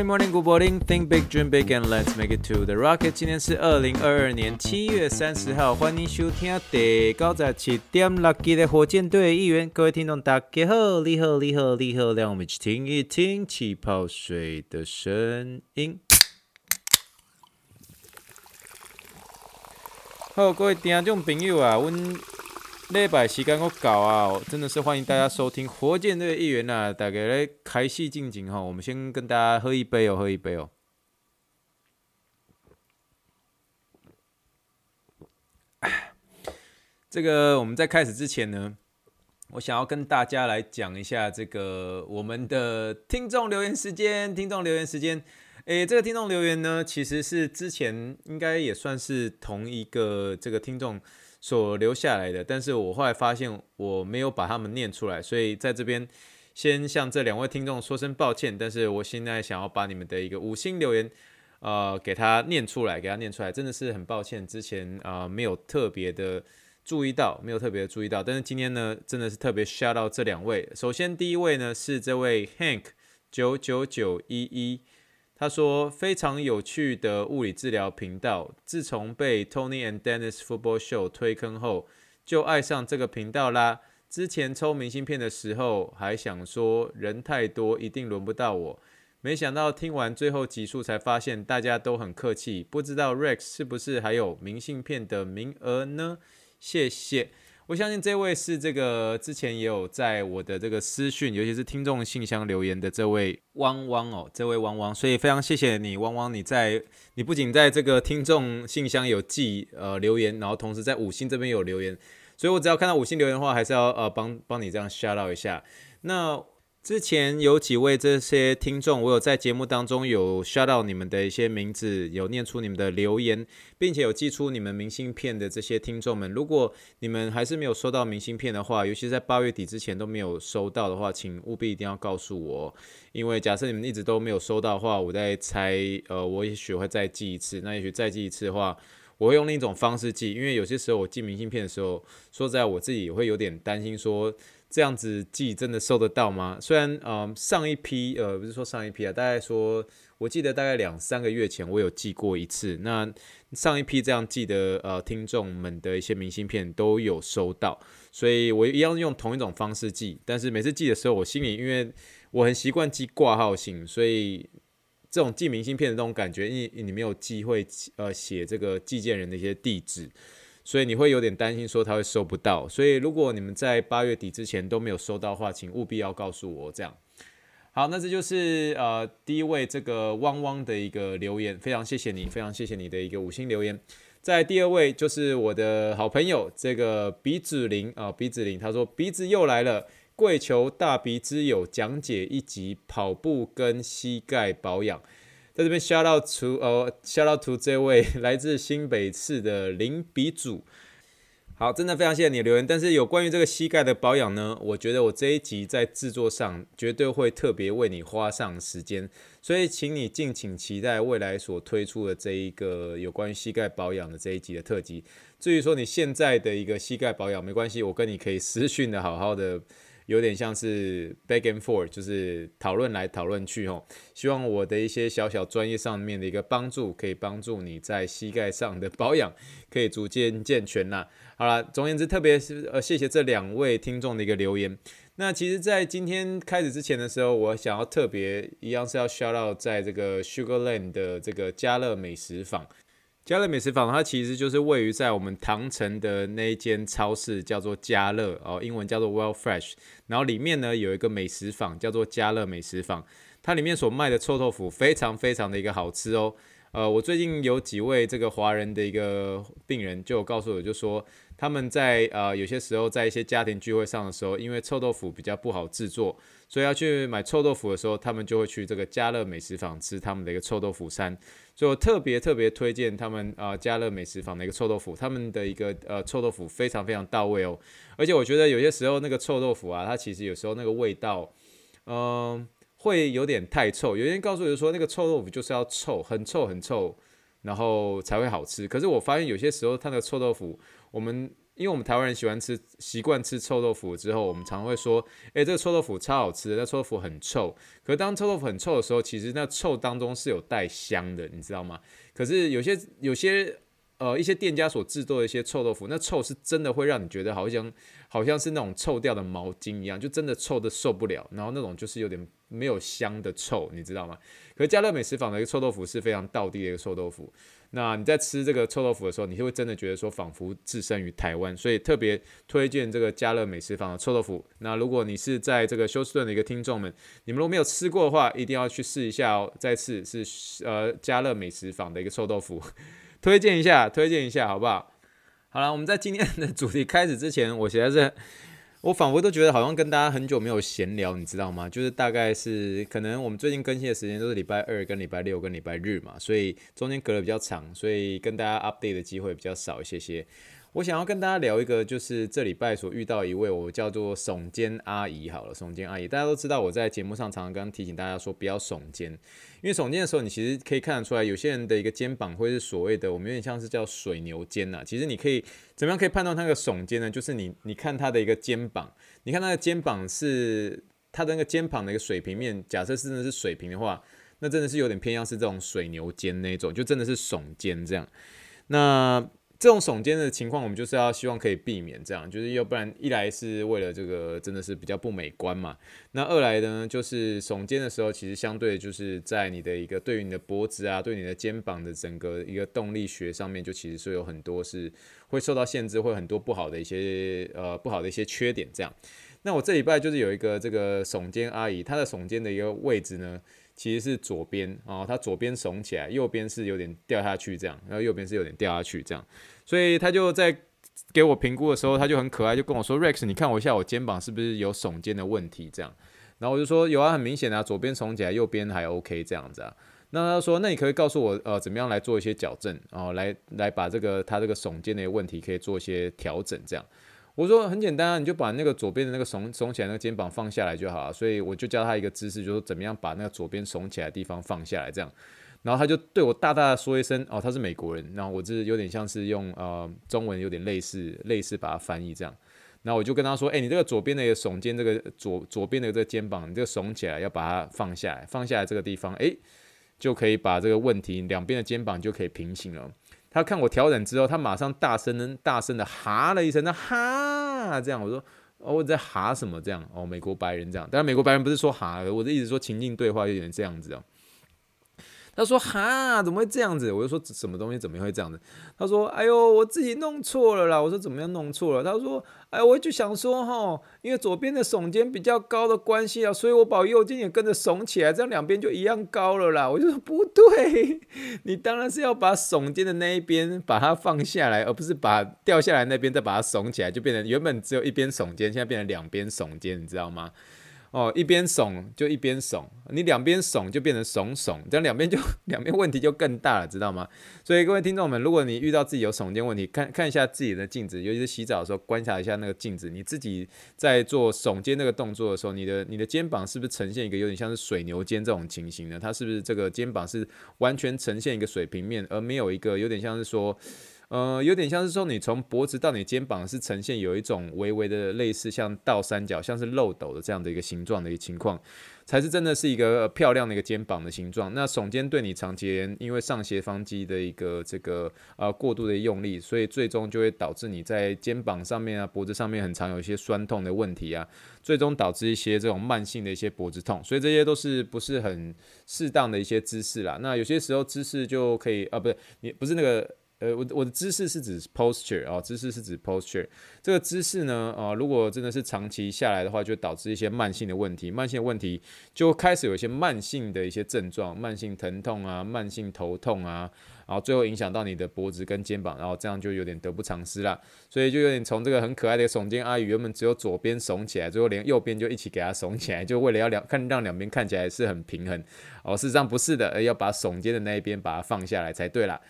Morning, morning, good morning. Think big, dream big, and let's make it to the rocket. 今天是二零二二年七月三十号，欢迎收听第九十七点六集的火箭队一员。各位听众，大家好，你好，你好，你好，让我们一起听一听气泡水的声音。好，各位听众朋友啊，温。礼拜时间够搞啊！真的是欢迎大家收听火箭队议员呐，大家来开戏进景哈。我们先跟大家喝一杯哦，喝一杯哦。这个我们在开始之前呢，我想要跟大家来讲一下这个我们的听众留言时间。听众留言时间，诶，这个听众留言呢，其实是之前应该也算是同一个这个听众。所留下来的，但是我后来发现我没有把他们念出来，所以在这边先向这两位听众说声抱歉。但是我现在想要把你们的一个五星留言，呃，给他念出来，给他念出来，真的是很抱歉，之前啊、没有特别的注意到，没有特别注意到，但是今天呢，真的是特别 shout out 这两位。首先第一位呢是这位 Hank 九九九一一。他说：“非常有趣的物理治疗频道，自从被 Tony and Dennis Football Show 推坑后，就爱上这个频道啦。之前抽明信片的时候，还想说人太多，一定轮不到我。没想到听完最后集数，才发现大家都很客气。不知道 Rex 是不是还有明信片的名额呢？谢谢。”我相信这位是这个之前也有在我的这个私讯，尤其是听众信箱留言的这位汪汪哦，这位汪汪，所以非常谢谢你汪汪，你在你不仅在这个听众信箱有寄呃留言，然后同时在五星这边有留言，所以我只要看到五星留言的话，还是要呃帮帮你这样 shout out 一下。那之前有几位这些听众，我有在节目当中有 shout 到你们的一些名字，有念出你们的留言，并且有寄出你们明信片的这些听众们，如果你们还是没有收到明信片的话，尤其在八月底之前都没有收到的话，请务必一定要告诉我，因为假设你们一直都没有收到的话，我在猜，呃，我也许会再寄一次，那也许再寄一次的话，我会用另一种方式寄，因为有些时候我寄明信片的时候，说在我自己也会有点担心说。这样子寄真的收得到吗？虽然，呃，上一批，呃，不是说上一批啊，大概说，我记得大概两三个月前我有寄过一次。那上一批这样寄的，呃，听众们的一些明信片都有收到，所以我一样用同一种方式寄。但是每次寄的时候，我心里因为我很习惯寄挂号信，所以这种寄明信片的这种感觉，因为你没有机会，呃，写这个寄件人的一些地址。所以你会有点担心，说他会收不到。所以如果你们在八月底之前都没有收到的话，请务必要告诉我。这样，好，那这就是呃第一位这个汪汪的一个留言，非常谢谢你，非常谢谢你的一个五星留言。在第二位就是我的好朋友这个鼻子林啊，鼻子林，他说鼻子又来了，跪求大鼻之友讲解一集跑步跟膝盖保养。在这边 shout out to 哦 shout out to 这位 来自新北市的林鼻祖，好，真的非常谢谢你留言。但是有关于这个膝盖的保养呢，我觉得我这一集在制作上绝对会特别为你花上时间，所以请你敬请期待未来所推出的这一个有关于膝盖保养的这一集的特辑。至于说你现在的一个膝盖保养没关系，我跟你可以私讯的好好的。有点像是 back and forth，就是讨论来讨论去哦。希望我的一些小小专业上面的一个帮助，可以帮助你在膝盖上的保养可以逐渐健全呐。好了，总而言之，特别是呃，谢谢这两位听众的一个留言。那其实，在今天开始之前的时候，我想要特别一样是要 shout out 在这个 Sugarland 的这个家乐美食坊。家乐美食坊，它其实就是位于在我们唐城的那一间超市，叫做家乐哦，英文叫做 Well Fresh。然后里面呢有一个美食坊，叫做家乐美食坊。它里面所卖的臭豆腐非常非常的一个好吃哦。呃，我最近有几位这个华人的一个病人就告诉我，就说他们在呃有些时候在一些家庭聚会上的时候，因为臭豆腐比较不好制作，所以要去买臭豆腐的时候，他们就会去这个家乐美食坊吃他们的一个臭豆腐餐。所以我特别特别推荐他们啊家乐美食坊的一个臭豆腐，他们的一个呃臭豆腐非常非常到位哦。而且我觉得有些时候那个臭豆腐啊，它其实有时候那个味道，嗯、会有点太臭。有些人告诉我说，那个臭豆腐就是要臭，很臭很臭，然后才会好吃。可是我发现有些时候它那个臭豆腐。我们因为我们台湾人喜欢吃，习惯吃臭豆腐之后，我们常会说，诶，这个臭豆腐超好吃的，那臭豆腐很臭。可是当臭豆腐很臭的时候，其实那臭当中是有带香的，你知道吗？可是有些有些呃一些店家所制作的一些臭豆腐，那臭是真的会让你觉得好像好像是那种臭掉的毛巾一样，就真的臭得受不了。然后那种就是有点没有香的臭，你知道吗？可是家乐美食坊的一个臭豆腐是非常道地的一个臭豆腐。那你在吃这个臭豆腐的时候，你就会真的觉得说，仿佛置身于台湾，所以特别推荐这个家乐美食坊的臭豆腐。那如果你是在这个休斯顿的一个听众们，你们如果没有吃过的话，一定要去试一下哦。再次是呃家乐美食坊的一个臭豆腐，推荐一下，推荐一下，好不好？好了，我们在今天的主题开始之前，我实在是。我仿佛都觉得好像跟大家很久没有闲聊，你知道吗？就是大概是可能我们最近更新的时间都是礼拜二跟礼拜六跟礼拜日嘛，所以中间隔得比较长，所以跟大家 update 的机会比较少一些些。我想要跟大家聊一个，就是这礼拜所遇到一位我叫做耸肩阿姨。好了，耸肩阿姨，大家都知道我在节目上常常刚提醒大家说不要耸肩，因为耸肩的时候，你其实可以看得出来，有些人的一个肩膀会是所谓的我们有点像是叫水牛肩呐。其实你可以怎么样可以判断他那个耸肩呢？就是你你看他的一个肩膀，你看他的肩膀是他的那个肩膀的一个水平面，假设是真的是水平的话，那真的是有点偏向是这种水牛肩那种，就真的是耸肩这样。那这种耸肩的情况，我们就是要希望可以避免这样，就是要不然一来是为了这个真的是比较不美观嘛，那二来呢，就是耸肩的时候，其实相对就是在你的一个对于你的脖子啊，对你的肩膀的整个一个动力学上面，就其实是有很多是会受到限制，会很多不好的一些呃不好的一些缺点这样。那我这礼拜就是有一个这个耸肩阿姨，她的耸肩的一个位置呢，其实是左边哦，他左边耸起来，右边是有点掉下去这样，然后右边是有点掉下去这样，所以他就在给我评估的时候，他就很可爱，就跟我说：“Rex，你看我一下，我肩膀是不是有耸肩的问题？”这样，然后我就说：“有啊，很明显啊，左边耸起来，右边还 OK 这样子啊。”那他说：“那你可以告诉我，呃，怎么样来做一些矫正，然后来来把这个他这个耸肩的问题可以做一些调整这样。”我说很简单啊，你就把那个左边的那个耸耸起来那个肩膀放下来就好了。所以我就教他一个姿势，就是怎么样把那个左边耸起来的地方放下来，这样。然后他就对我大大的说一声：“哦，他是美国人。”然后我这有点像是用呃中文有点类似类似把它翻译这样。然后我就跟他说：“哎，你这个左边的一个耸肩，这个左左边的这个肩膀，你这个耸起来要把它放下来，放下来这个地方，哎，就可以把这个问题两边的肩膀就可以平行了。”他看我调整之后，他马上大声、大声的哈了一声，那哈这样，我说哦，我在哈什么这样？哦，美国白人这样，当然美国白人不是说哈，我的意思说情境对话有点这样子哦。他说：“哈，怎么会这样子？”我就说：“什么东西怎么会这样子？”他说：“哎呦，我自己弄错了啦。”我说：“怎么样弄错了？”他说：“哎，我就想说哈，因为左边的耸肩比较高的关系啊，所以我把右肩也跟着耸起来，这样两边就一样高了啦。”我就说：“不对，你当然是要把耸肩的那一边把它放下来，而不是把掉下来那边再把它耸起来，就变成原本只有一边耸肩，现在变成两边耸肩，你知道吗？”哦，一边耸就一边耸，你两边耸就变成耸耸，这样两边就 两边问题就更大了，知道吗？所以各位听众们，如果你遇到自己有耸肩问题，看看一下自己的镜子，尤其是洗澡的时候，观察一下那个镜子，你自己在做耸肩那个动作的时候，你的你的肩膀是不是呈现一个有点像是水牛肩这种情形呢？它是不是这个肩膀是完全呈现一个水平面，而没有一个有点像是说。呃，有点像是说，你从脖子到你肩膀是呈现有一种微微的类似像倒三角，像是漏斗的这样的一个形状的一个情况，才是真的是一个漂亮的一个肩膀的形状。那耸肩对你长期因为上斜方肌的一个这个呃过度的用力，所以最终就会导致你在肩膀上面啊、脖子上面很常有一些酸痛的问题啊，最终导致一些这种慢性的一些脖子痛。所以这些都是不是很适当的一些姿势啦。那有些时候姿势就可以啊，不是你不是那个。呃，我我的姿势是指 posture 啊，姿势是指 posture。这个姿势呢，啊，如果真的是长期下来的话，就导致一些慢性的问题，慢性的问题就开始有一些慢性的一些症状，慢性疼痛啊，慢性头痛啊，然后最后影响到你的脖子跟肩膀，然后这样就有点得不偿失了。所以就有点从这个很可爱的耸肩阿姨，原本只有左边耸起来，最后连右边就一起给它耸起来，就为了要两看让两边看起来是很平衡。哦，事实上不是的，而要把耸肩的那一边把它放下来才对啦。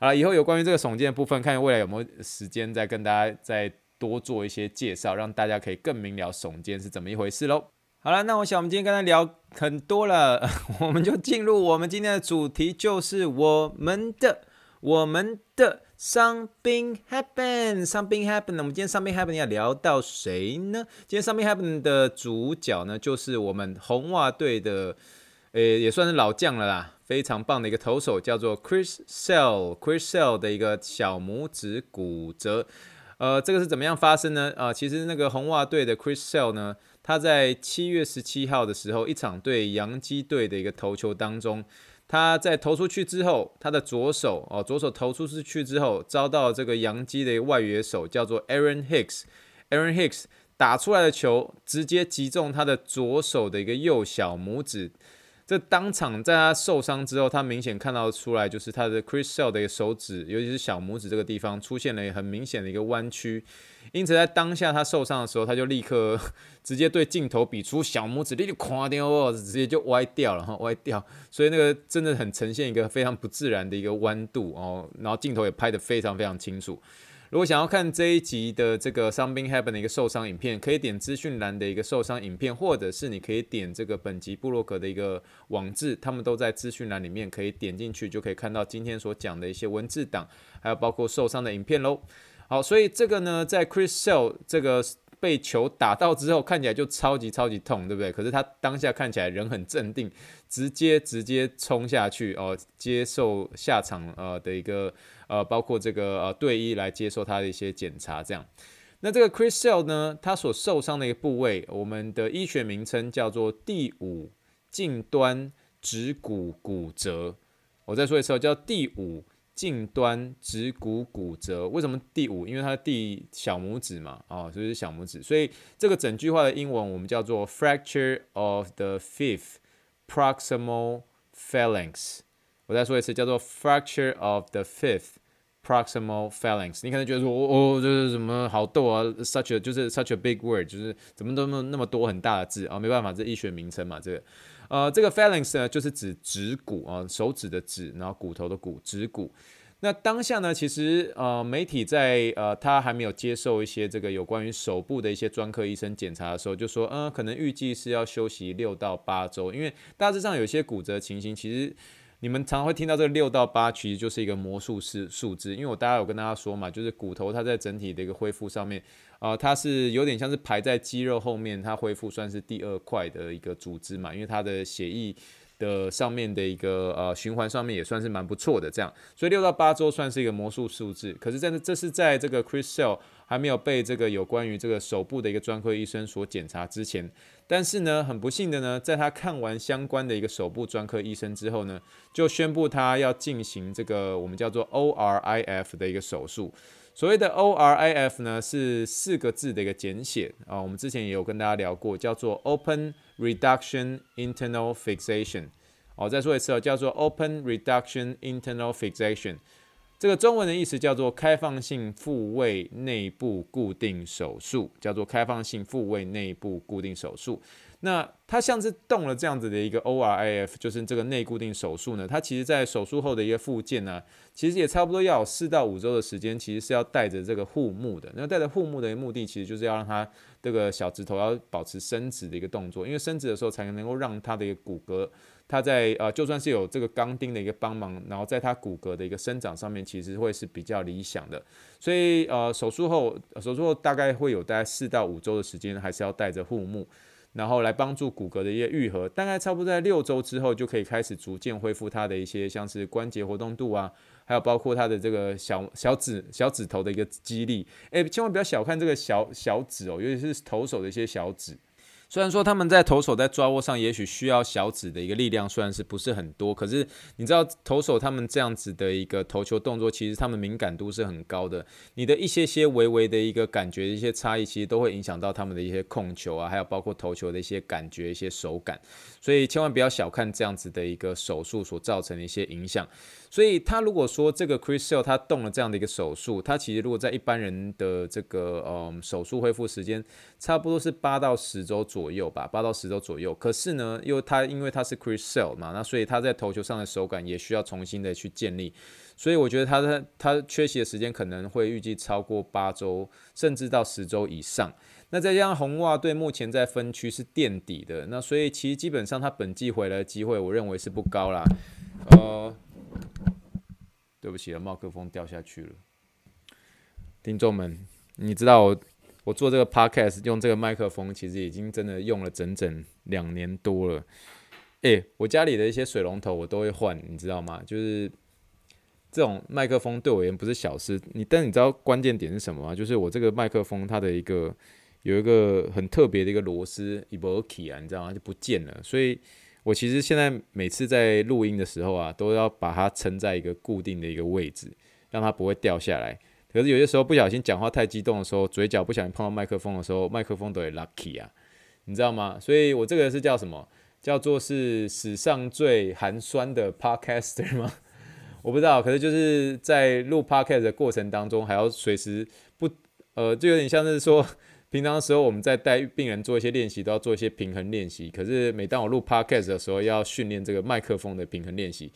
啊，以后有关于这个耸肩的部分，看未来有没有时间再跟大家再多做一些介绍，让大家可以更明了耸肩是怎么一回事喽。好了，那我想我们今天跟他聊很多了，我们就进入我们今天的主题，就是我们的我们的 Something Happen，Something happen。我们今天 Something Happen 要聊到谁呢？今天 Something Happen 的主角呢，就是我们红袜队的，呃，也算是老将了啦。非常棒的一个投手，叫做 Chris Sale，Chris Sale 的一个小拇指骨折。呃，这个是怎么样发生呢？啊、其实那个红袜队的 Chris Sale 呢，他在七月十七号的时候，一场对洋基队的一个投球当中，他在投出去之后，他的左手哦，左手投出去之后，遭到这个洋基的外野手叫做 Aaron Hicks，Aaron Hicks 打出来的球直接击中他的左手的一个右小拇指。这当场在他受伤之后，他明显看到出来，就是他的 Chris Sale 的一个手指，尤其是小拇指这个地方出现了很明显的一个弯曲。因此，在当下他受伤的时候，他就立刻 直接对镜头比出小拇指，立刻垮掉哦，直接就歪掉了哈，歪掉。所以那个真的很呈现一个非常不自然的一个弯度哦，然后镜头也拍得非常非常清楚。如果想要看这一集的这个 Something Happen 的一个受伤影片，可以点资讯栏的一个受伤影片，或者是你可以点这个本集布洛格的一个网志，他们都在资讯栏里面，可以点进去就可以看到今天所讲的一些文字档，还有包括受伤的影片喽。好，所以这个呢，在 Chris Sale 这个。被球打到之后，看起来就超级超级痛，对不对？可是他当下看起来人很镇定，直接直接冲下去哦，接受下场呃的一个呃，包括这个呃队医来接受他的一些检查，这样。那这个 Chris Sale 呢，他所受伤的一个部位，我们的医学名称叫做第五近端指骨骨折。我再说一次，叫第五。近端指骨骨折，为什么第五？因为它第小拇指嘛，哦，就是小拇指，所以这个整句话的英文我们叫做 fracture of the fifth proximal phalanx。我再说一次，叫做 fracture of the fifth proximal phalanx。你可能觉得说，哦，这是什么好逗啊？such a 就是 such a big word，就是怎么都那么那么多很大的字啊？没办法，这医学名称嘛，这个。呃，这个 phalanx 呢，就是指指骨啊，手指的指，然后骨头的骨，指骨。那当下呢，其实呃，媒体在呃，他还没有接受一些这个有关于手部的一些专科医生检查的时候，就说，嗯、可能预计是要休息六到八周，因为大致上有些骨折情形，其实。你们常会听到这个六到八，其实就是一个魔术师数字，因为我大家有跟大家说嘛，就是骨头它在整体的一个恢复上面，啊、呃，它是有点像是排在肌肉后面，它恢复算是第二块的一个组织嘛，因为它的血液的上面的一个呃循环上面也算是蛮不错的，这样，所以六到八周算是一个魔术数字，可是在这是在这个 Chris Sale 还没有被这个有关于这个手部的一个专科医生所检查之前，但是呢，很不幸的呢，在他看完相关的一个手部专科医生之后呢，就宣布他要进行这个我们叫做 ORIF 的一个手术。所谓的 ORIF 呢，是四个字的一个简写啊，我们之前也有跟大家聊过，叫做 Open Reduction Internal Fixation。哦再说一次哦，叫做 Open Reduction Internal Fixation。这个中文的意思叫做开放性复位内部固定手术，叫做开放性复位内部固定手术。那它像是动了这样子的一个 ORIF，就是这个内固定手术呢，它其实在手术后的一个复健呢，其实也差不多要有四到五周的时间，其实是要带着这个护木的。那带着护木的目的，其实就是要让它这个小指头要保持伸直的一个动作，因为伸直的时候才能够让它的一个骨骼。它在呃，就算是有这个钢钉的一个帮忙，然后在它骨骼的一个生长上面，其实会是比较理想的。所以呃，手术后，手术后大概会有大概四到五周的时间，还是要带着护目，然后来帮助骨骼的一些愈合。大概差不多在六周之后，就可以开始逐渐恢复它的一些像是关节活动度啊，还有包括它的这个小小指小指头的一个肌力。诶，千万不要小看这个小小指哦，尤其是投手的一些小指。虽然说他们在投手在抓握上也许需要小指的一个力量，虽然是不是很多，可是你知道投手他们这样子的一个投球动作，其实他们敏感度是很高的。你的一些些微微的一个感觉，一些差异，其实都会影响到他们的一些控球啊，还有包括投球的一些感觉、一些手感。所以千万不要小看这样子的一个手术所造成的一些影响。所以他如果说这个 Chris Sale 他动了这样的一个手术，他其实如果在一般人的这个嗯手术恢复时间，差不多是八到十周左左右吧，八到十周左右。可是呢，又他因为他是 Chris Sale 嘛，那所以他在投球上的手感也需要重新的去建立。所以我觉得他的他缺席的时间可能会预计超过八周，甚至到十周以上。那再加上红袜队目前在分区是垫底的，那所以其实基本上他本季回来的机会，我认为是不高啦。呃。对不起了，麦克风掉下去了。听众们，你知道我我做这个 podcast 用这个麦克风，其实已经真的用了整整两年多了。诶，我家里的一些水龙头我都会换，你知道吗？就是这种麦克风对我而言不是小事。你但你知道关键点是什么吗？就是我这个麦克风它的一个有一个很特别的一个螺丝，一不 key 啊，你知道吗？就不见了，所以。我其实现在每次在录音的时候啊，都要把它撑在一个固定的一个位置，让它不会掉下来。可是有些时候不小心讲话太激动的时候，嘴角不小心碰到麦克风的时候，麦克风都会 lucky 啊，你知道吗？所以我这个是叫什么？叫做是史上最寒酸的 podcaster 吗？我不知道。可是就是在录 podcast 的过程当中，还要随时不呃，就有点像是说。平常的时候，我们在带病人做一些练习，都要做一些平衡练习。可是每当我录 podcast 的时候，要训练这个麦克风的平衡练习，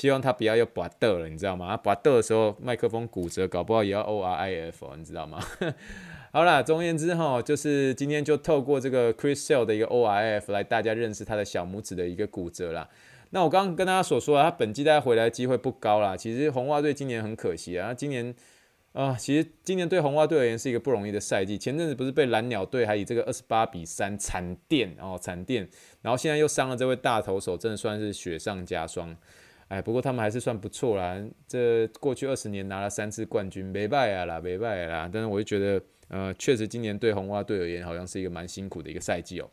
希望他不要又拔掉了，你知道吗？拔掉的时候，麦克风骨折，搞不好也要 O R I F，你知道吗？好啦，总而言之哈，就是今天就透过这个 Chris Sale 的一个 O R I F 来大家认识他的小拇指的一个骨折啦。那我刚刚跟大家所说啊，他本季大家回来的机会不高啦。其实红袜队今年很可惜啊，今年。啊，其实今年对红袜队而言是一个不容易的赛季。前阵子不是被蓝鸟队还以这个二十八比三惨电哦，惨电，然后现在又伤了这位大投手，真的算是雪上加霜。哎，不过他们还是算不错啦，这过去二十年拿了三次冠军，没败啊啦，没败啦。但是我就觉得，呃，确实今年对红袜队而言好像是一个蛮辛苦的一个赛季哦。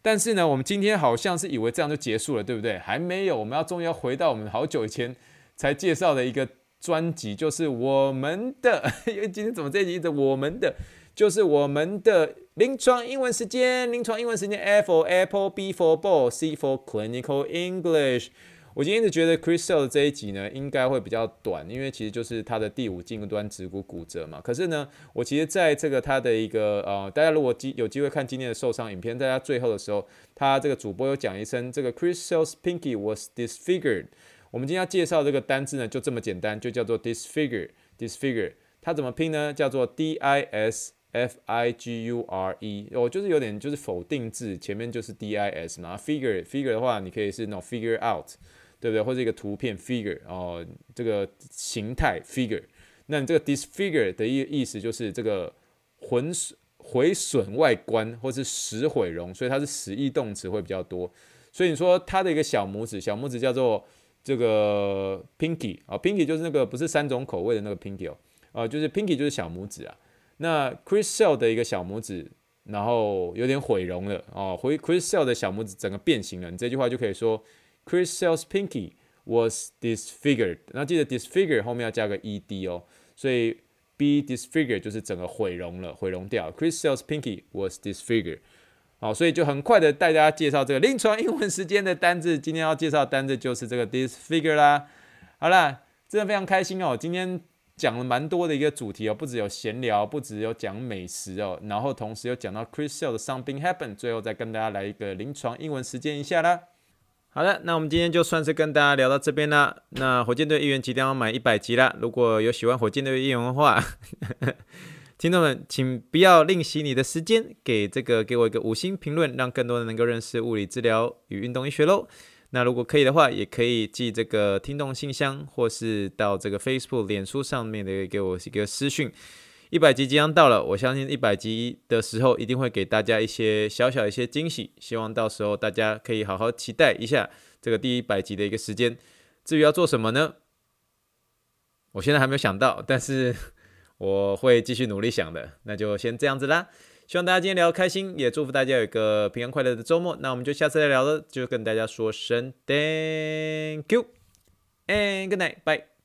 但是呢，我们今天好像是以为这样就结束了，对不对？还没有，我们要终于要回到我们好久以前才介绍的一个。专辑就是我们的，因为今天怎么这一集的我们的，就是我们的临床英文时间，临床英文时间，A for Apple，B for Ball，C for Clinical English。我今天一直觉得 Chris Sale 的这一集呢，应该会比较短，因为其实就是他的第五近端指骨骨折嘛。可是呢，我其实在这个他的一个呃，大家如果机有机会看今天的受伤影片，在他最后的时候，他这个主播有讲一声，这个 Chris Sale's pinky was disfigured。我们今天要介绍这个单字呢，就这么简单，就叫做 disfigure。disfigure，它怎么拼呢？叫做 d i s f i g u r e。哦，就是有点就是否定字，前面就是 d i s 嘛。figure，figure 的话，你可以是 no figure out，对不对？或者一个图片 figure，哦，这个形态 figure。那你这个 disfigure 的意意思就是这个毁毁损外观，或是使毁容，所以它是使役动词会比较多。所以你说它的一个小拇指，小拇指叫做。这个 pinky 啊，pinky 就是那个不是三种口味的那个 pinky 哦，啊，就是 pinky 就是小拇指啊。那 Chris Sale 的一个小拇指，然后有点毁容了哦，回 Chris Sale 的小拇指整个变形了。你这句话就可以说 Chris Sale's pinky was disfigured。那记得 disfigure 后面要加个 ed 哦，所以 be disfigured 就是整个毁容了，毁容掉。Chris Sale's pinky was disfigured。好，所以就很快的带大家介绍这个临床英文时间的单字。今天要介绍的单字就是这个 disfigure 啦。好啦，真的非常开心哦。今天讲了蛮多的一个主题哦，不只有闲聊，不只有讲美食哦，然后同时又讲到 Chris Sale 的 Something Happened，最后再跟大家来一个临床英文实践一下啦。好的，那我们今天就算是跟大家聊到这边啦。那火箭队议员即将要满一百集啦，如果有喜欢火箭队议员的话。听众们，请不要吝惜你的时间，给这个给我一个五星评论，让更多人能够认识物理治疗与运动医学喽。那如果可以的话，也可以寄这个听众信箱，或是到这个 Facebook、脸书上面的给我一个私讯。一百集即将到了，我相信一百集的时候一定会给大家一些小小一些惊喜，希望到时候大家可以好好期待一下这个第一百集的一个时间。至于要做什么呢？我现在还没有想到，但是。我会继续努力想的。那就先这样子啦，希望大家今天聊得开心，也祝福大家有一个平安快乐的周末。那我们就下次再聊了，就跟大家说声 Thank you and good night，bye。